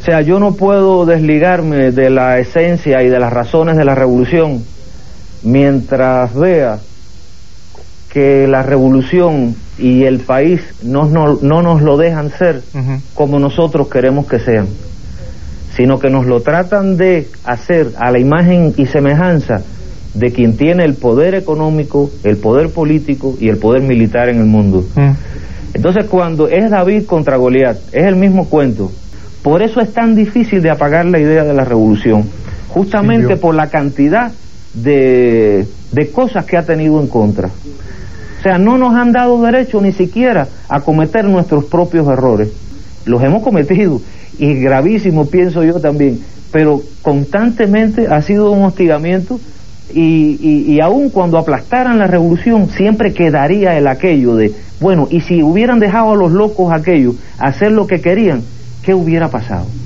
O sea, yo no puedo desligarme de la esencia y de las razones de la revolución mientras vea que la revolución y el país no, no, no nos lo dejan ser como nosotros queremos que sean, sino que nos lo tratan de hacer a la imagen y semejanza de quien tiene el poder económico, el poder político y el poder militar en el mundo. Entonces cuando es David contra Goliat, es el mismo cuento. Por eso es tan difícil de apagar la idea de la revolución, justamente por la cantidad de, de cosas que ha tenido en contra. O sea, no nos han dado derecho ni siquiera a cometer nuestros propios errores. Los hemos cometido y gravísimo pienso yo también, pero constantemente ha sido un hostigamiento y, y, y aun cuando aplastaran la revolución siempre quedaría el aquello de, bueno, y si hubieran dejado a los locos aquellos hacer lo que querían, ¿qué hubiera pasado?